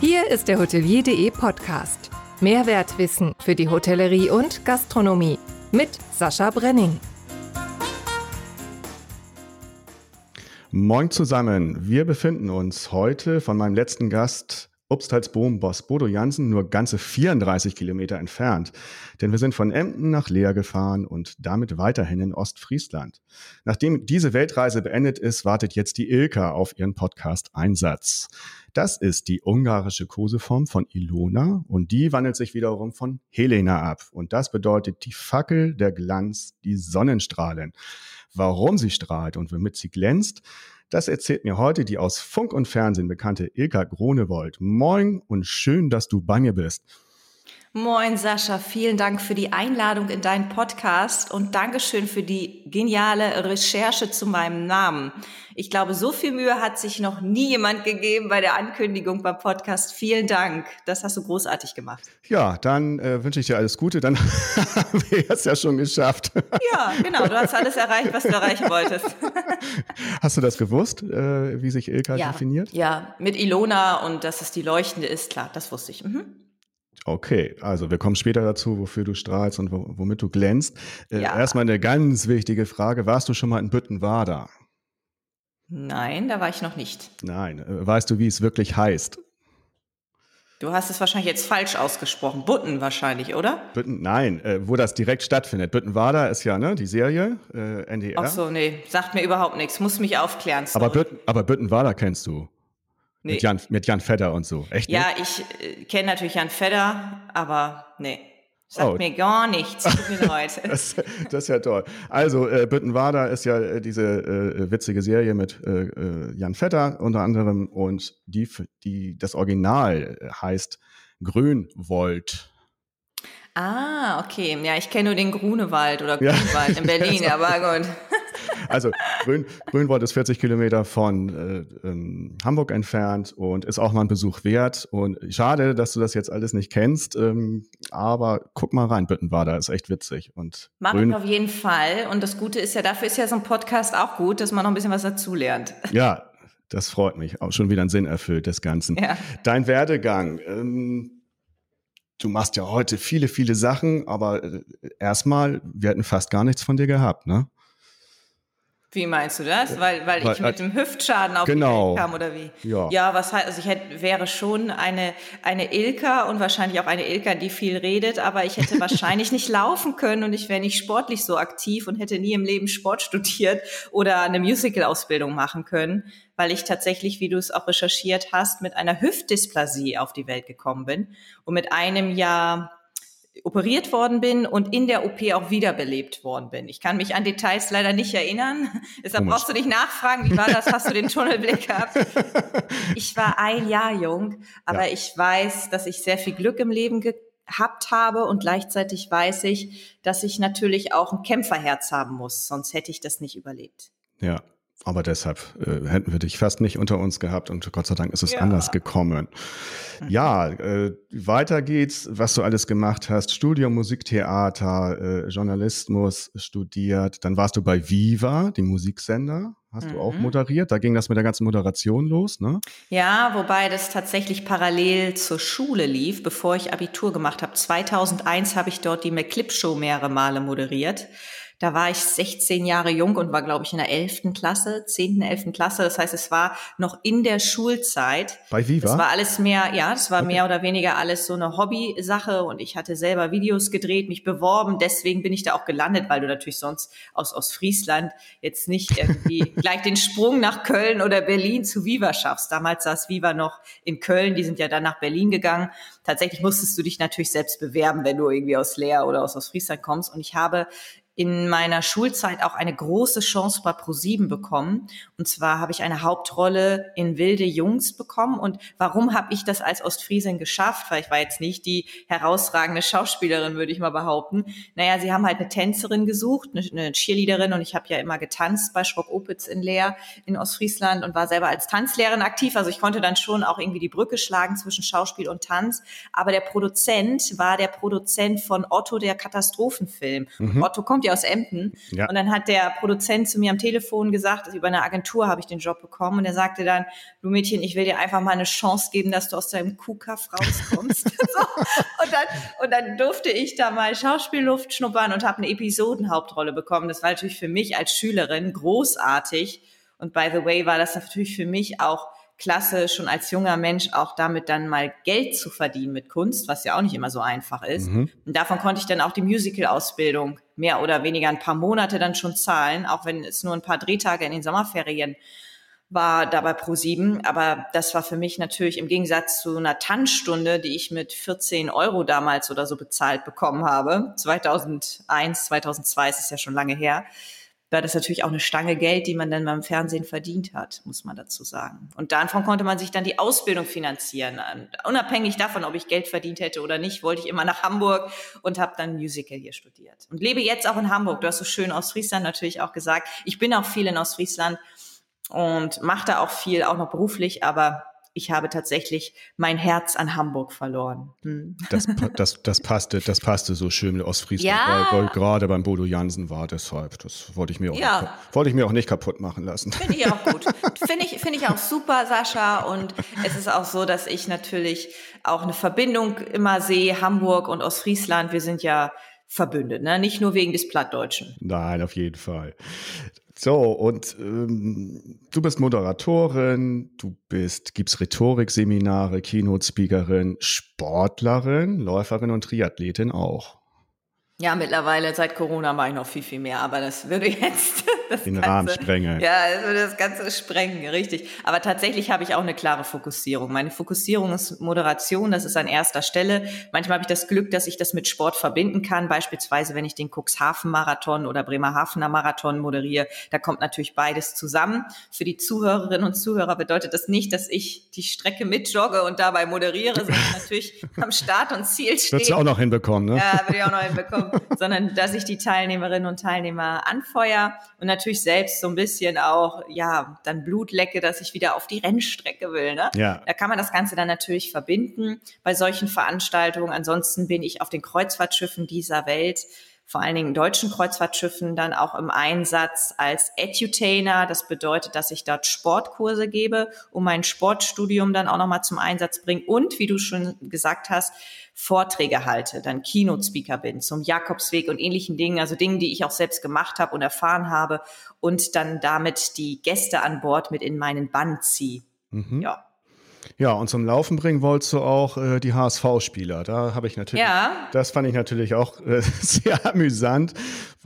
Hier ist der Hotelier.de Podcast. Mehrwertwissen für die Hotellerie und Gastronomie mit Sascha Brenning. Moin zusammen. Wir befinden uns heute von meinem letzten Gast Obstalsboom-Boss Bodo Jansen nur ganze 34 Kilometer entfernt. Denn wir sind von Emden nach Leer gefahren und damit weiterhin in Ostfriesland. Nachdem diese Weltreise beendet ist, wartet jetzt die Ilka auf ihren Podcast Einsatz. Das ist die ungarische Koseform von Ilona und die wandelt sich wiederum von Helena ab. Und das bedeutet die Fackel, der Glanz, die Sonnenstrahlen. Warum sie strahlt und womit sie glänzt, das erzählt mir heute die aus Funk und Fernsehen bekannte Ilka Gronewold. Moin und schön, dass du bei mir bist. Moin Sascha, vielen Dank für die Einladung in deinen Podcast und Dankeschön für die geniale Recherche zu meinem Namen. Ich glaube, so viel Mühe hat sich noch nie jemand gegeben bei der Ankündigung beim Podcast. Vielen Dank, das hast du großartig gemacht. Ja, dann äh, wünsche ich dir alles Gute, dann haben wir es ja schon geschafft. Ja, genau, du hast alles erreicht, was du erreichen wolltest. Hast du das gewusst, äh, wie sich Ilka ja, definiert? Ja, mit Ilona und dass es die Leuchtende ist, klar, das wusste ich. Mhm. Okay, also wir kommen später dazu, wofür du strahlst und womit du glänzt. Äh, Ja. Erstmal eine ganz wichtige Frage. Warst du schon mal in Büttenwader? Nein, da war ich noch nicht. Nein. Äh, Weißt du, wie es wirklich heißt? Du hast es wahrscheinlich jetzt falsch ausgesprochen. Butten wahrscheinlich, oder? Bütten, nein, äh, wo das direkt stattfindet. Büttenwader ist ja ne, die Serie, äh, NDR. Ach so, nee, sagt mir überhaupt nichts. Muss mich aufklären. sorry. aber, Bütten, aber Büttenwader kennst du. Nee. Mit, Jan, mit Jan Fedder und so. Echt Ja, nicht? ich äh, kenne natürlich Jan Fedder, aber nee. Sagt Oh. mir gar nichts. Tut mir leid. Das, das ist ja toll. Also, äh, Büttenwader ist ja äh, diese äh, witzige Serie mit äh, äh, Jan Vetter unter anderem und die, die, das Original äh, heißt Grünwold. ah, okay. Ja, ich kenne nur den Grunewald oder Ja. Grünwald in Berlin, aber gut. Also Grün, Grünwold ist 40 Kilometer von äh, ähm, Hamburg entfernt und ist auch mal ein Besuch wert. Und schade, dass du das jetzt alles nicht kennst, ähm, aber guck mal rein, Büttenwader ist echt witzig. Und Mach Grün, ich auf jeden Fall. Und das Gute ist ja, dafür ist ja so ein Podcast auch gut, dass man noch ein bisschen was dazulernt. ja, das freut mich. Auch schon wieder ein Sinn erfüllt des Ganzen. Ja. Dein Werdegang. Ähm, du machst ja heute viele, viele Sachen, aber äh, erstmal, wir hatten fast gar nichts von dir gehabt, ne? Wie meinst du das? Weil, weil Weil- ich mit dem Hüftschaden auf Genau. die Welt kam oder wie? Ja. Ja, was heißt, also ich hätte, wäre schon eine, eine Ilka und wahrscheinlich auch eine Ilka, die viel redet, aber ich hätte wahrscheinlich nicht laufen können und ich wäre nicht sportlich so aktiv und hätte nie im Leben Sport studiert oder eine Musical-Ausbildung machen können, weil ich tatsächlich, wie du es auch recherchiert hast, mit einer Hüftdysplasie auf die Welt gekommen bin und mit einem Jahr operiert worden bin und in der OP auch wiederbelebt worden bin. Ich kann mich an Details leider nicht erinnern. Deshalb Komisch. brauchst du nicht nachfragen, wie war das? Hast du den Tunnelblick gehabt? Ich war ein Jahr jung, aber Ja. ich weiß, dass ich sehr viel Glück im Leben gehabt habe und gleichzeitig weiß ich, dass ich natürlich auch ein Kämpferherz haben muss, sonst hätte ich das nicht überlebt. Ja. Aber deshalb äh, hätten wir dich fast nicht unter uns gehabt und Gott sei Dank ist es Ja. anders gekommen. Ja, äh, weiter geht's, was du alles gemacht hast. Studium Musiktheater, äh, Journalismus studiert. Dann warst du bei Viva, dem Musiksender. Hast du auch Mhm. moderiert. Da ging das mit der ganzen Moderation los, ne? Ja, wobei das tatsächlich parallel zur Schule lief, bevor ich Abitur gemacht habe. 2001 habe ich dort die McClip Show mehrere Male moderiert. Da war ich 16 Jahre jung und war, glaube ich, in der 11. Klasse, 10., 11. Klasse. Das heißt, es war noch in der Schulzeit. Bei Viva? Das war alles mehr, ja, das war mehr oder weniger alles so eine Hobby-Sache und ich hatte selber Videos gedreht, mich beworben, deswegen bin ich da auch gelandet, weil du natürlich sonst aus, aus Friesland jetzt nicht irgendwie gleich den Sprung nach Köln oder Berlin zu Viva schaffst. Damals saß Viva noch in Köln, die sind ja dann nach Berlin gegangen. Tatsächlich musstest du dich natürlich selbst bewerben, wenn du irgendwie aus Leer oder aus, aus Friesland kommst und ich habe in meiner Schulzeit auch eine große Chance bei ProSieben bekommen. Und zwar habe ich eine Hauptrolle in Wilde Jungs bekommen. Und warum habe ich das als Ostfriesin geschafft? Weil ich war jetzt nicht die herausragende Schauspielerin, würde ich mal behaupten. Naja, sie haben halt eine Tänzerin gesucht, eine, eine Cheerleaderin. Und ich habe ja immer getanzt bei Schrock-Opitz in Leer in Ostfriesland und war selber als Tanzlehrerin aktiv. Also ich konnte dann schon auch irgendwie die Brücke schlagen zwischen Schauspiel und Tanz. Aber der Produzent war der Produzent von Otto, der Katastrophenfilm. Otto kommt ja aus Emden. Ja. Und dann hat der Produzent zu mir am Telefon gesagt, also über eine Agentur habe ich den Job bekommen. Und er sagte dann, du Mädchen, ich will dir einfach mal eine Chance geben, dass du aus deinem Kuhkaff rauskommst. so. und, dann, und dann durfte ich da mal Schauspielluft schnuppern und habe eine Episodenhauptrolle bekommen. Das war natürlich für mich als Schülerin großartig. Und by the way war das natürlich für mich auch klasse, schon als junger Mensch auch damit dann mal Geld zu verdienen mit Kunst, was ja auch nicht immer so einfach ist. Mhm. Und davon konnte ich dann auch die Musical-Ausbildung mehr oder weniger ein paar Monate dann schon zahlen, auch wenn es nur ein paar Drehtage in den Sommerferien war dabei pro sieben. Aber das war für mich natürlich im Gegensatz zu einer Tanzstunde, die ich mit 14 Euro damals oder so bezahlt bekommen habe. 2001, 2002 ist es ja schon lange her war das natürlich auch eine Stange Geld, die man dann beim Fernsehen verdient hat, muss man dazu sagen. Und davon konnte man sich dann die Ausbildung finanzieren. Unabhängig davon, ob ich Geld verdient hätte oder nicht, wollte ich immer nach Hamburg und habe dann Musical hier studiert. Und lebe jetzt auch in Hamburg. Du hast so schön Ostfriesland natürlich auch gesagt. Ich bin auch viel in Ostfriesland und mache da auch viel, auch noch beruflich, aber ich habe tatsächlich mein Herz an Hamburg verloren. Hm. Das, das, das, passte, das passte so schön mit Ostfriesland, ja. weil, weil gerade beim Bodo Jansen war, deshalb. Das wollte ich mir auch, ja. nicht, wollte ich mir auch nicht kaputt machen lassen. Finde ich auch gut. Finde ich, finde ich auch super, Sascha. Und es ist auch so, dass ich natürlich auch eine Verbindung immer sehe, Hamburg und Ostfriesland. Wir sind ja verbündet, ne? nicht nur wegen des Plattdeutschen. Nein, auf jeden Fall. So, und ähm, du bist Moderatorin, du bist, gibst Rhetorikseminare, Keynote-Speakerin, Sportlerin, Läuferin und Triathletin auch. Ja, mittlerweile seit Corona mache ich noch viel, viel mehr, aber das würde jetzt das den Ganze, Rahmen sprengen. Ja, das würde das Ganze sprengen, richtig. Aber tatsächlich habe ich auch eine klare Fokussierung. Meine Fokussierung ist Moderation, das ist an erster Stelle. Manchmal habe ich das Glück, dass ich das mit Sport verbinden kann, beispielsweise wenn ich den Cuxhaven-Marathon oder Bremerhavener Marathon moderiere, da kommt natürlich beides zusammen. Für die Zuhörerinnen und Zuhörer bedeutet das nicht, dass ich die Strecke mitjogge und dabei moderiere, sondern natürlich am Start und Ziel stehe. Würdest du auch noch hinbekommen, ne? Ja, würde ich auch noch hinbekommen sondern dass ich die Teilnehmerinnen und Teilnehmer anfeuer und natürlich selbst so ein bisschen auch, ja, dann Blut lecke, dass ich wieder auf die Rennstrecke will. Ne? Ja. Da kann man das Ganze dann natürlich verbinden bei solchen Veranstaltungen. Ansonsten bin ich auf den Kreuzfahrtschiffen dieser Welt vor allen Dingen deutschen Kreuzfahrtschiffen dann auch im Einsatz als Edutainer. Das bedeutet, dass ich dort Sportkurse gebe, um mein Sportstudium dann auch nochmal zum Einsatz bringen und, wie du schon gesagt hast, Vorträge halte, dann Keynote-Speaker bin zum Jakobsweg und ähnlichen Dingen, also Dingen, die ich auch selbst gemacht habe und erfahren habe und dann damit die Gäste an Bord mit in meinen Bann ziehe. Mhm. Ja. Ja, und zum Laufen bringen wolltest du auch äh, die HSV-Spieler. Da habe ich natürlich, ja. das fand ich natürlich auch äh, sehr amüsant.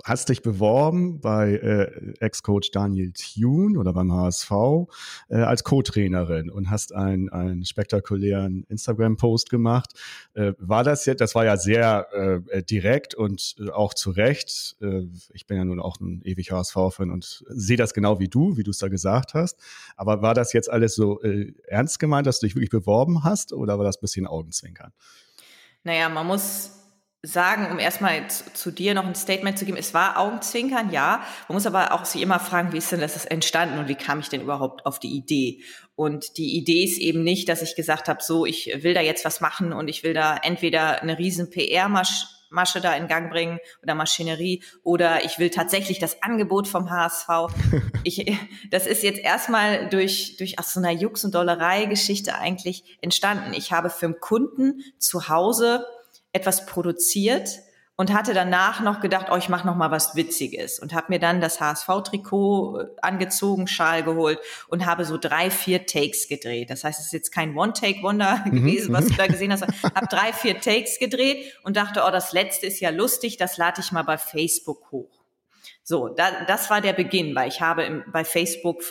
Hast dich beworben bei äh, Ex-Coach Daniel Thune oder beim HSV äh, als Co-Trainerin und hast einen, einen spektakulären Instagram-Post gemacht. Äh, war das jetzt, das war ja sehr äh, direkt und äh, auch zu Recht. Äh, ich bin ja nun auch ein ewig HSV-Fan und sehe das genau wie du, wie du es da gesagt hast. Aber war das jetzt alles so äh, ernst gemeint, dass du dich wirklich beworben hast oder war das ein bisschen Augenzwinkern? Naja, man muss sagen, um erstmal zu, dir noch ein Statement zu geben, es war Augenzwinkern, ja. Man muss aber auch sich immer fragen, wie ist denn das entstanden und wie kam ich denn überhaupt auf die Idee? Und die Idee ist eben nicht, dass ich gesagt habe, so, ich will da jetzt was machen und ich will da entweder eine riesen PR-Masche Masche da in Gang bringen oder Maschinerie oder ich will tatsächlich das Angebot vom HSV. Ich, das ist jetzt erstmal durch, durch aus so einer Jux- und Dollerei-Geschichte eigentlich entstanden. Ich habe für einen Kunden zu Hause etwas produziert und hatte danach noch gedacht, oh, ich mache noch mal was Witziges und habe mir dann das HSV-Trikot äh, angezogen, Schal geholt und habe so drei, vier Takes gedreht. Das heißt, es ist jetzt kein One-Take-Wonder mhm. gewesen, was du da gesehen hast. habe drei, vier Takes gedreht und dachte, oh, das letzte ist ja lustig, das lade ich mal bei Facebook hoch. So, da, das war der Beginn, weil ich habe im, bei Facebook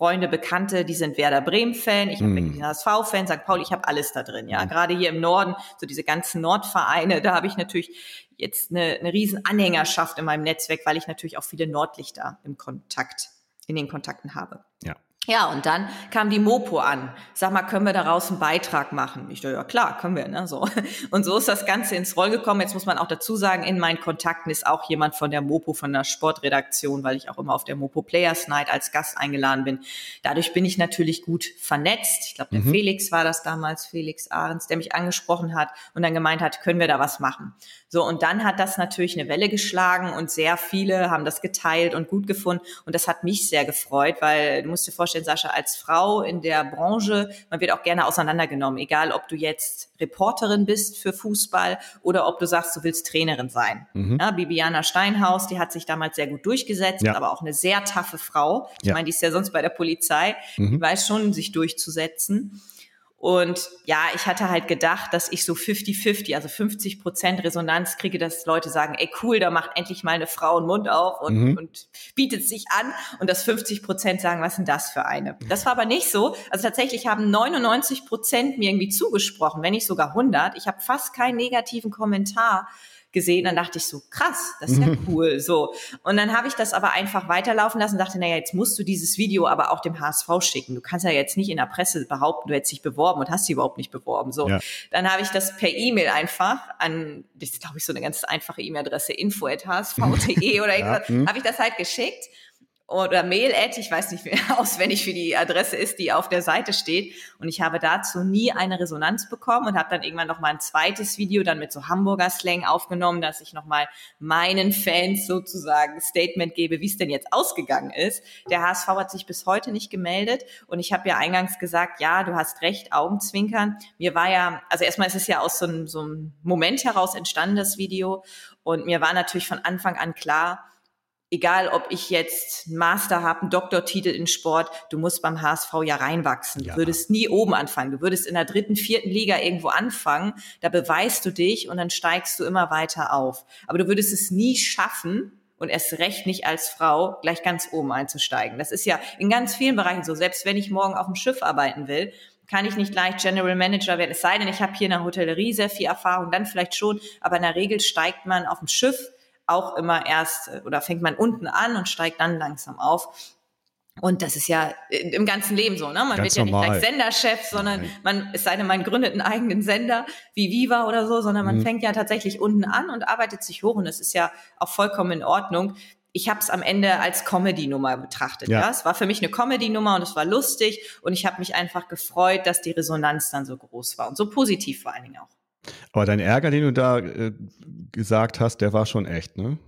Freunde, Bekannte, die sind Werder Bremen-Fan, ich habe mm. HSV-Fan, St. Pauli, ich habe alles da drin, ja. Mm. Gerade hier im Norden, so diese ganzen Nordvereine, da habe ich natürlich jetzt eine, eine riesen Anhängerschaft in meinem Netzwerk, weil ich natürlich auch viele Nordlichter im Kontakt, in den Kontakten habe. Ja. Ja, und dann kam die Mopo an. Sag mal, können wir daraus einen Beitrag machen? Ich dachte, ja klar, können wir, ne? So. Und so ist das Ganze ins Roll gekommen. Jetzt muss man auch dazu sagen, in meinen Kontakten ist auch jemand von der Mopo, von der Sportredaktion, weil ich auch immer auf der Mopo Players Night als Gast eingeladen bin. Dadurch bin ich natürlich gut vernetzt. Ich glaube, der mhm. Felix war das damals, Felix Ahrens, der mich angesprochen hat und dann gemeint hat, können wir da was machen? So, und dann hat das natürlich eine Welle geschlagen und sehr viele haben das geteilt und gut gefunden. Und das hat mich sehr gefreut, weil du musst dir vorstellen, Sascha, als Frau in der Branche, man wird auch gerne auseinandergenommen, egal ob du jetzt Reporterin bist für Fußball oder ob du sagst, du willst Trainerin sein. Mhm. Ja, Bibiana Steinhaus, die hat sich damals sehr gut durchgesetzt, ja. aber auch eine sehr taffe Frau. Ich ja. meine, die ist ja sonst bei der Polizei, mhm. die weiß schon, sich durchzusetzen. Und ja, ich hatte halt gedacht, dass ich so 50-50, also 50 Prozent Resonanz kriege, dass Leute sagen, ey cool, da macht endlich mal eine Frau einen Mund auf und, mhm. und bietet sich an. Und dass 50 Prozent sagen, was ist denn das für eine? Das war aber nicht so. Also tatsächlich haben 99 Prozent mir irgendwie zugesprochen, wenn nicht sogar 100. Ich habe fast keinen negativen Kommentar gesehen. Dann dachte ich so, krass, das ist ja cool. So. Und dann habe ich das aber einfach weiterlaufen lassen und dachte, naja, jetzt musst du dieses Video aber auch dem HSV schicken. Du kannst ja jetzt nicht in der Presse behaupten, du hättest dich beworben und hast dich überhaupt nicht beworben. So. Ja. Dann habe ich das per E-Mail einfach an, das ist, glaube ich, so eine ganz einfache E-Mail-Adresse, info.hsv.de oder ja. Hm. habe ich das halt geschickt oder Mail-Ad, ich weiß nicht mehr auswendig, wie die Adresse ist, die auf der Seite steht. Und ich habe dazu nie eine Resonanz bekommen und habe dann irgendwann noch mal ein zweites Video dann mit so Hamburger Slang aufgenommen, dass ich noch mal meinen Fans sozusagen Statement gebe, wie es denn jetzt ausgegangen ist. Der HSV hat sich bis heute nicht gemeldet und ich habe ja eingangs gesagt, ja, du hast recht, Augenzwinkern. Mir war ja, also erstmal ist es ja aus so einem, so einem Moment heraus entstanden, das Video. Und mir war natürlich von Anfang an klar, egal ob ich jetzt einen Master habe, einen Doktortitel in Sport, du musst beim HSV ja reinwachsen. Ja. Du würdest nie oben anfangen. Du würdest in der dritten, vierten Liga irgendwo anfangen. Da beweist du dich und dann steigst du immer weiter auf. Aber du würdest es nie schaffen, und erst recht nicht als Frau gleich ganz oben einzusteigen. Das ist ja in ganz vielen Bereichen so. Selbst wenn ich morgen auf dem Schiff arbeiten will, kann ich nicht gleich General Manager werden. Es sei denn, ich habe hier in der Hotellerie sehr viel Erfahrung, dann vielleicht schon. Aber in der Regel steigt man auf dem Schiff auch immer erst äh, oder fängt man unten an und steigt dann langsam auf. Und das ist ja im ganzen Leben so, ne? Man Ganz wird ja normal. nicht gleich Senderchef, sondern Nein. man, es sei denn, man gründet einen eigenen Sender wie Viva oder so, sondern man mhm. fängt ja tatsächlich unten an und arbeitet sich hoch und es ist ja auch vollkommen in Ordnung. Ich habe es am Ende als Comedy-Nummer betrachtet. Ja. ja. Es war für mich eine Comedy-Nummer und es war lustig und ich habe mich einfach gefreut, dass die Resonanz dann so groß war und so positiv vor allen Dingen auch. Aber dein Ärger, den du da äh, gesagt hast, der war schon echt, ne?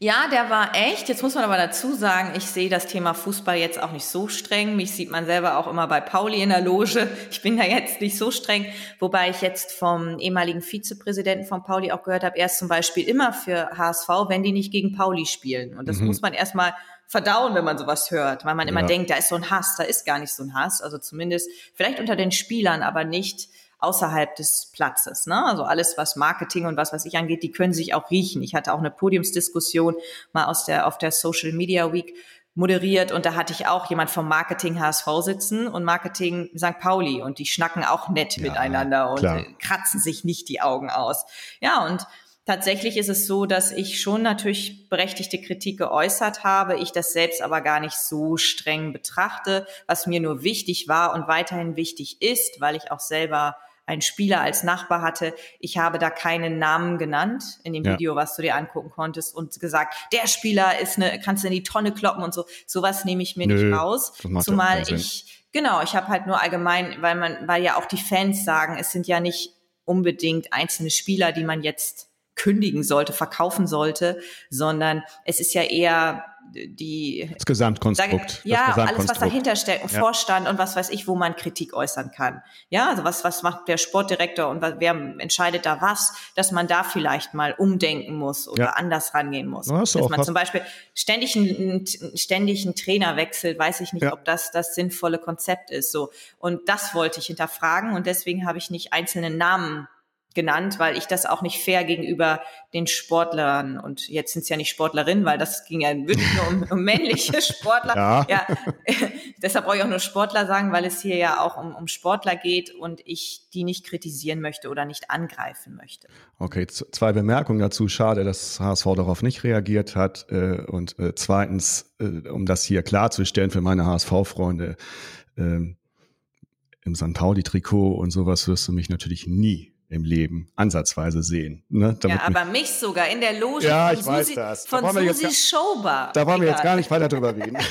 Ja, der war echt. Jetzt muss man aber dazu sagen, ich sehe das Thema Fußball jetzt auch nicht so streng. Mich sieht man selber auch immer bei Pauli in der Loge. Ich bin da jetzt nicht so streng. Wobei ich jetzt vom ehemaligen Vizepräsidenten von Pauli auch gehört habe, er ist zum Beispiel immer für HSV, wenn die nicht gegen Pauli spielen. Und das mhm. muss man erstmal verdauen, wenn man sowas hört, weil man immer ja. denkt, da ist so ein Hass, da ist gar nicht so ein Hass. Also zumindest vielleicht unter den Spielern, aber nicht außerhalb des Platzes. Ne? Also alles, was Marketing und was was ich angeht, die können sich auch riechen. Ich hatte auch eine Podiumsdiskussion mal aus der auf der Social Media Week moderiert und da hatte ich auch jemand vom Marketing HSV sitzen und Marketing St. Pauli und die schnacken auch nett ja, miteinander und klar. kratzen sich nicht die Augen aus. Ja, und Tatsächlich ist es so, dass ich schon natürlich berechtigte Kritik geäußert habe, ich das selbst aber gar nicht so streng betrachte, was mir nur wichtig war und weiterhin wichtig ist, weil ich auch selber einen Spieler als Nachbar hatte. Ich habe da keinen Namen genannt in dem ja. Video, was du dir angucken konntest und gesagt, der Spieler ist eine, kannst du in die Tonne kloppen und so. Sowas nehme ich mir Nö, nicht raus. Zumal ich, genau, ich habe halt nur allgemein, weil man, weil ja auch die Fans sagen, es sind ja nicht unbedingt einzelne Spieler, die man jetzt kündigen sollte, verkaufen sollte, sondern es ist ja eher die das Gesamtkonstrukt. Sage, ja, das alles, was dahinter steckt, ein ja. Vorstand und was weiß ich, wo man Kritik äußern kann. Ja, also was, was macht der Sportdirektor und wer entscheidet da was, dass man da vielleicht mal umdenken muss oder ja. anders rangehen muss. Dass man zum Beispiel ständig einen, ständig einen Trainer wechselt, weiß ich nicht, ja. ob das das sinnvolle Konzept ist. So. Und das wollte ich hinterfragen und deswegen habe ich nicht einzelne Namen genannt, weil ich das auch nicht fair gegenüber den Sportlern und jetzt sind es ja nicht Sportlerinnen, weil das ging ja wirklich nur um, um männliche Sportler. Ja. ja. Deshalb brauche ich auch nur Sportler sagen, weil es hier ja auch um, um Sportler geht und ich die nicht kritisieren möchte oder nicht angreifen möchte. Okay, zwei Bemerkungen dazu. Schade, dass HSV darauf nicht reagiert hat. Äh, und äh, zweitens, äh, um das hier klarzustellen für meine HSV-Freunde, ähm, im St. Pauli-Trikot und sowas wirst du mich natürlich nie im Leben ansatzweise sehen. Ne? ja, aber mich, mich, sogar in der Loge ja, von, ich weiß Susi, das. von da Susi gar, Showbar. Da wollen wir jetzt gar nicht weiter drüber reden.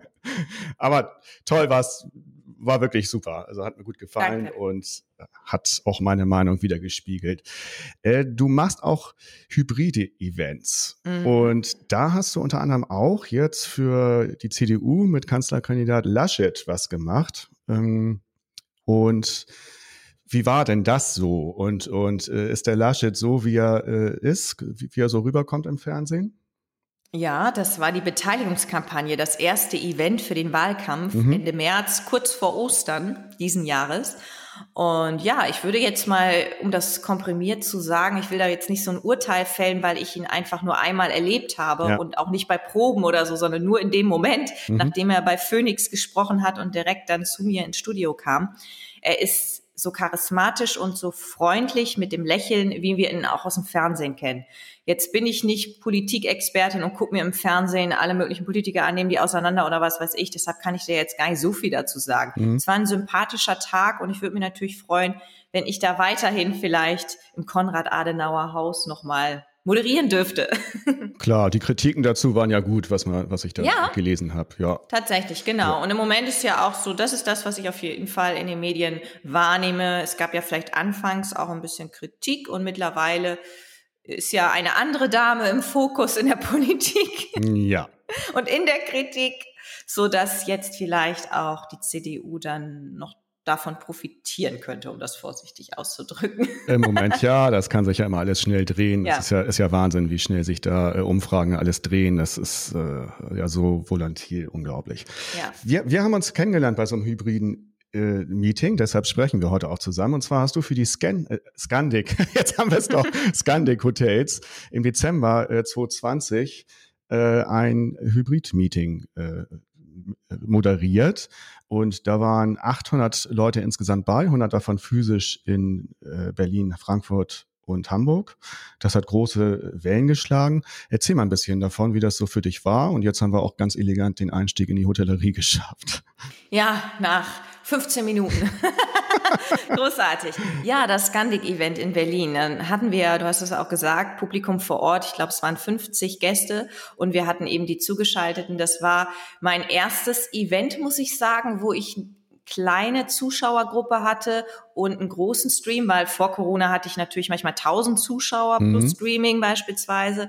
aber toll war's, war wirklich super. Also hat mir gut gefallen Danke. und hat auch meine Meinung wieder gespiegelt. Äh, du machst auch hybride Events. Mhm. Und da hast du unter anderem auch jetzt für die CDU mit Kanzlerkandidat Laschet was gemacht. Ähm, und wie war denn das so? Und, und äh, ist der Laschet so, wie er äh, ist, wie, wie er so rüberkommt im Fernsehen? Ja, das war die Beteiligungskampagne, das erste Event für den Wahlkampf mhm. Ende März, kurz vor Ostern diesen Jahres. Und ja, ich würde jetzt mal, um das komprimiert zu sagen, ich will da jetzt nicht so ein Urteil fällen, weil ich ihn einfach nur einmal erlebt habe ja. und auch nicht bei Proben oder so, sondern nur in dem Moment, mhm. nachdem er bei Phoenix gesprochen hat und direkt dann zu mir ins Studio kam. Er ist so charismatisch und so freundlich mit dem Lächeln, wie wir ihn auch aus dem Fernsehen kennen. Jetzt bin ich nicht Politikexpertin und gucke mir im Fernsehen alle möglichen Politiker an, nehmen die auseinander oder was weiß ich. Deshalb kann ich dir jetzt gar nicht so viel dazu sagen. Mhm. Es war ein sympathischer Tag und ich würde mich natürlich freuen, wenn ich da weiterhin vielleicht im Konrad-Adenauer-Haus nochmal moderieren dürfte. Klar, die Kritiken dazu waren ja gut, was man, was ich da ja, gelesen habe. Ja, tatsächlich, genau. Ja. Und im Moment ist ja auch so, das ist das, was ich auf jeden Fall in den Medien wahrnehme. Es gab ja vielleicht anfangs auch ein bisschen Kritik und mittlerweile ist ja eine andere Dame im Fokus in der Politik. Ja. Und in der Kritik, so dass jetzt vielleicht auch die CDU dann noch davon profitieren könnte, um das vorsichtig auszudrücken. Im Moment ja, das kann sich ja immer alles schnell drehen. Ja. Das ist ja, ist ja Wahnsinn, wie schnell sich da äh, Umfragen alles drehen. Das ist äh, ja so volatil, unglaublich. Ja. Wir, wir haben uns kennengelernt bei so einem hybriden äh, Meeting, deshalb sprechen wir heute auch zusammen. Und zwar hast du für die Scan, äh, Scandic, jetzt haben wir es doch, Scandic Hotels im Dezember äh, 2020 äh, ein Hybrid-Meeting äh, moderiert und da waren 800 Leute insgesamt bei, 100 davon physisch in äh, Berlin, Frankfurt und Hamburg. Das hat große Wellen geschlagen. Erzähl mal ein bisschen davon, wie das so für dich war. Und jetzt haben wir auch ganz elegant den Einstieg in die Hotellerie geschafft. Ja, nach 15 Minuten. Großartig. Ja, das Scandic-Event in Berlin. Dann hatten wir, du hast es auch gesagt, Publikum vor Ort. Ich glaube, es waren 50 Gäste und wir hatten eben die Zugeschalteten. Das war mein erstes Event, muss ich sagen, wo ich kleine Zuschauergruppe hatte und einen großen Stream, weil vor Corona hatte ich natürlich manchmal 1000 Zuschauer plus mhm. Streaming beispielsweise.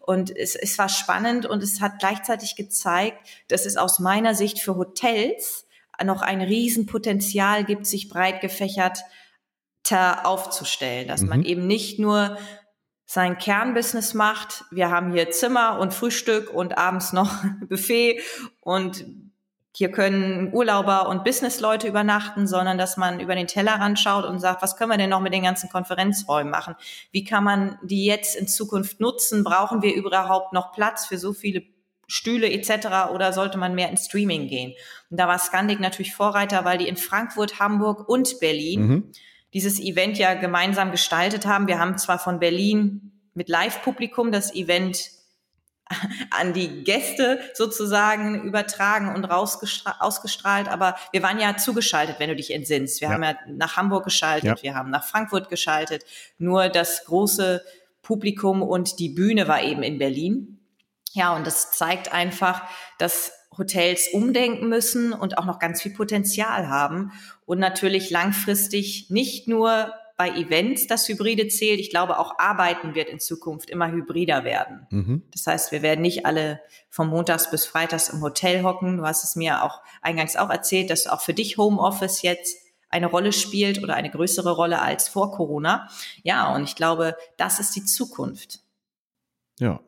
Und es, es war spannend und es hat gleichzeitig gezeigt, dass es aus meiner Sicht für Hotels noch ein Riesenpotenzial gibt, sich breit gefächert aufzustellen, dass mhm. man eben nicht nur sein Kernbusiness macht. Wir haben hier Zimmer und Frühstück und abends noch Buffet und hier können Urlauber und Businessleute übernachten, sondern dass man über den Tellerrand schaut und sagt, was können wir denn noch mit den ganzen Konferenzräumen machen? Wie kann man die jetzt in Zukunft nutzen? Brauchen wir überhaupt noch Platz für so viele Stühle etc. oder sollte man mehr ins Streaming gehen? Und da war Scandic natürlich Vorreiter, weil die in Frankfurt, Hamburg und Berlin mhm. dieses Event ja gemeinsam gestaltet haben. Wir haben zwar von Berlin mit Live-Publikum das Event an die Gäste sozusagen übertragen und ausgestrahlt, aber wir waren ja zugeschaltet, wenn du dich entsinnst. Wir ja. haben ja nach Hamburg geschaltet, ja. wir haben nach Frankfurt geschaltet. Nur das große Publikum und die Bühne war eben in Berlin. Ja, und das zeigt einfach, dass Hotels umdenken müssen und auch noch ganz viel Potenzial haben und natürlich langfristig nicht nur bei Events das Hybride zählt. Ich glaube, auch Arbeiten wird in Zukunft immer hybrider werden. Mhm. Das heißt, wir werden nicht alle vom Montags bis Freitags im Hotel hocken. Du hast es mir auch eingangs auch erzählt, dass auch für dich Homeoffice jetzt eine Rolle spielt oder eine größere Rolle als vor Corona. Ja, und ich glaube, das ist die Zukunft. Ja,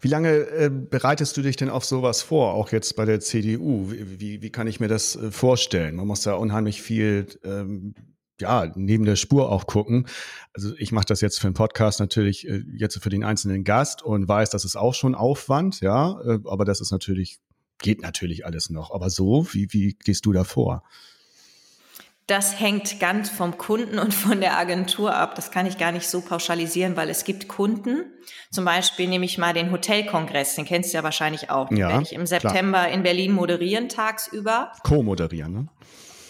wie lange äh, bereitest du dich denn auf sowas vor, auch jetzt bei der CDU? Wie, wie, wie kann ich mir das äh, vorstellen? Man muss da unheimlich viel ähm, ja, neben der Spur auch gucken. Also ich mache das jetzt für einen Podcast natürlich äh, jetzt für den einzelnen Gast und weiß, das ist auch schon Aufwand, ja, äh, aber das ist natürlich, geht natürlich alles noch. Aber so, wie, wie gehst du da vor? Das hängt ganz vom Kunden und von der Agentur ab. Das kann ich gar nicht so pauschalisieren, weil es gibt Kunden. Zum Beispiel nehme ich mal den Hotelkongress, den kennst du ja wahrscheinlich auch. Den ja, werde ich im September klar. in Berlin moderieren tagsüber. Co-moderieren, ne?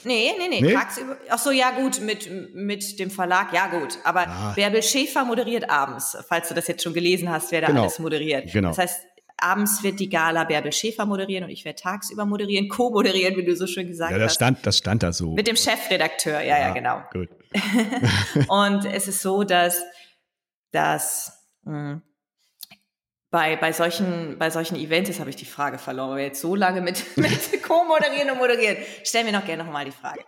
Nee, nee, nee, nee, tagsüber. Ach so, ja gut, mit, mit dem Verlag, ja gut. Aber ah. Bärbel Schäfer moderiert abends, falls du das jetzt schon gelesen hast, wer da genau. alles moderiert. Genau. Das heißt, abends wird die Gala Bärbel Schäfer moderieren und ich werde tagsüber moderieren, co-moderieren, wie du so schön gesagt hast. Ja, das stand, das stand da so. Mit dem Chefredakteur, ja, ja, ja genau. Gut. und es ist so, dass, dass mh, hm, bei, bei, solchen, bei solchen Events, jetzt habe ich die Frage verloren, weil wir jetzt so lange mit, mit Co-moderieren und moderieren. Stell mir noch gerne nochmal die Frage.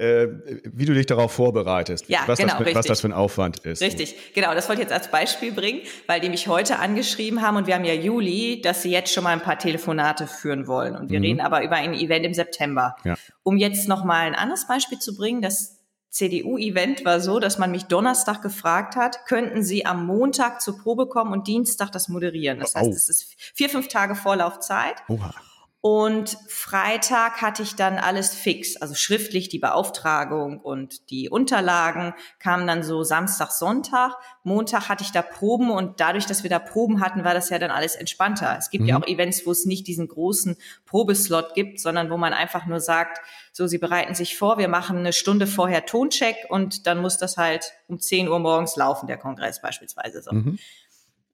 Äh, wie du dich darauf vorbereitest, ja, was, genau, das, was das für ein Aufwand ist. Richtig, genau, das wollte ich jetzt als Beispiel bringen, weil die mich heute angeschrieben haben und wir haben ja Juli, dass sie jetzt schon mal ein paar Telefonate führen wollen. Und wir mhm. reden aber über ein Event im September. Ja. Um jetzt nochmal ein anderes Beispiel zu bringen, das CDU-Event war so, dass man mich Donnerstag gefragt hat, könnten Sie am Montag zur Probe kommen und Dienstag das moderieren. Das heißt, es ist vier, fünf Tage Vorlaufzeit. Oha. Und Freitag hatte ich dann alles fix, also schriftlich die Beauftragung und die Unterlagen kamen dann so Samstag, Sonntag. Montag hatte ich da Proben und dadurch, dass wir da Proben hatten, war das ja dann alles entspannter. Es gibt mhm. ja auch Events, wo es nicht diesen großen Probeslot gibt, sondern wo man einfach nur sagt, so, Sie bereiten sich vor, wir machen eine Stunde vorher Toncheck und dann muss das halt um 10 Uhr morgens laufen, der Kongress beispielsweise so. Mhm.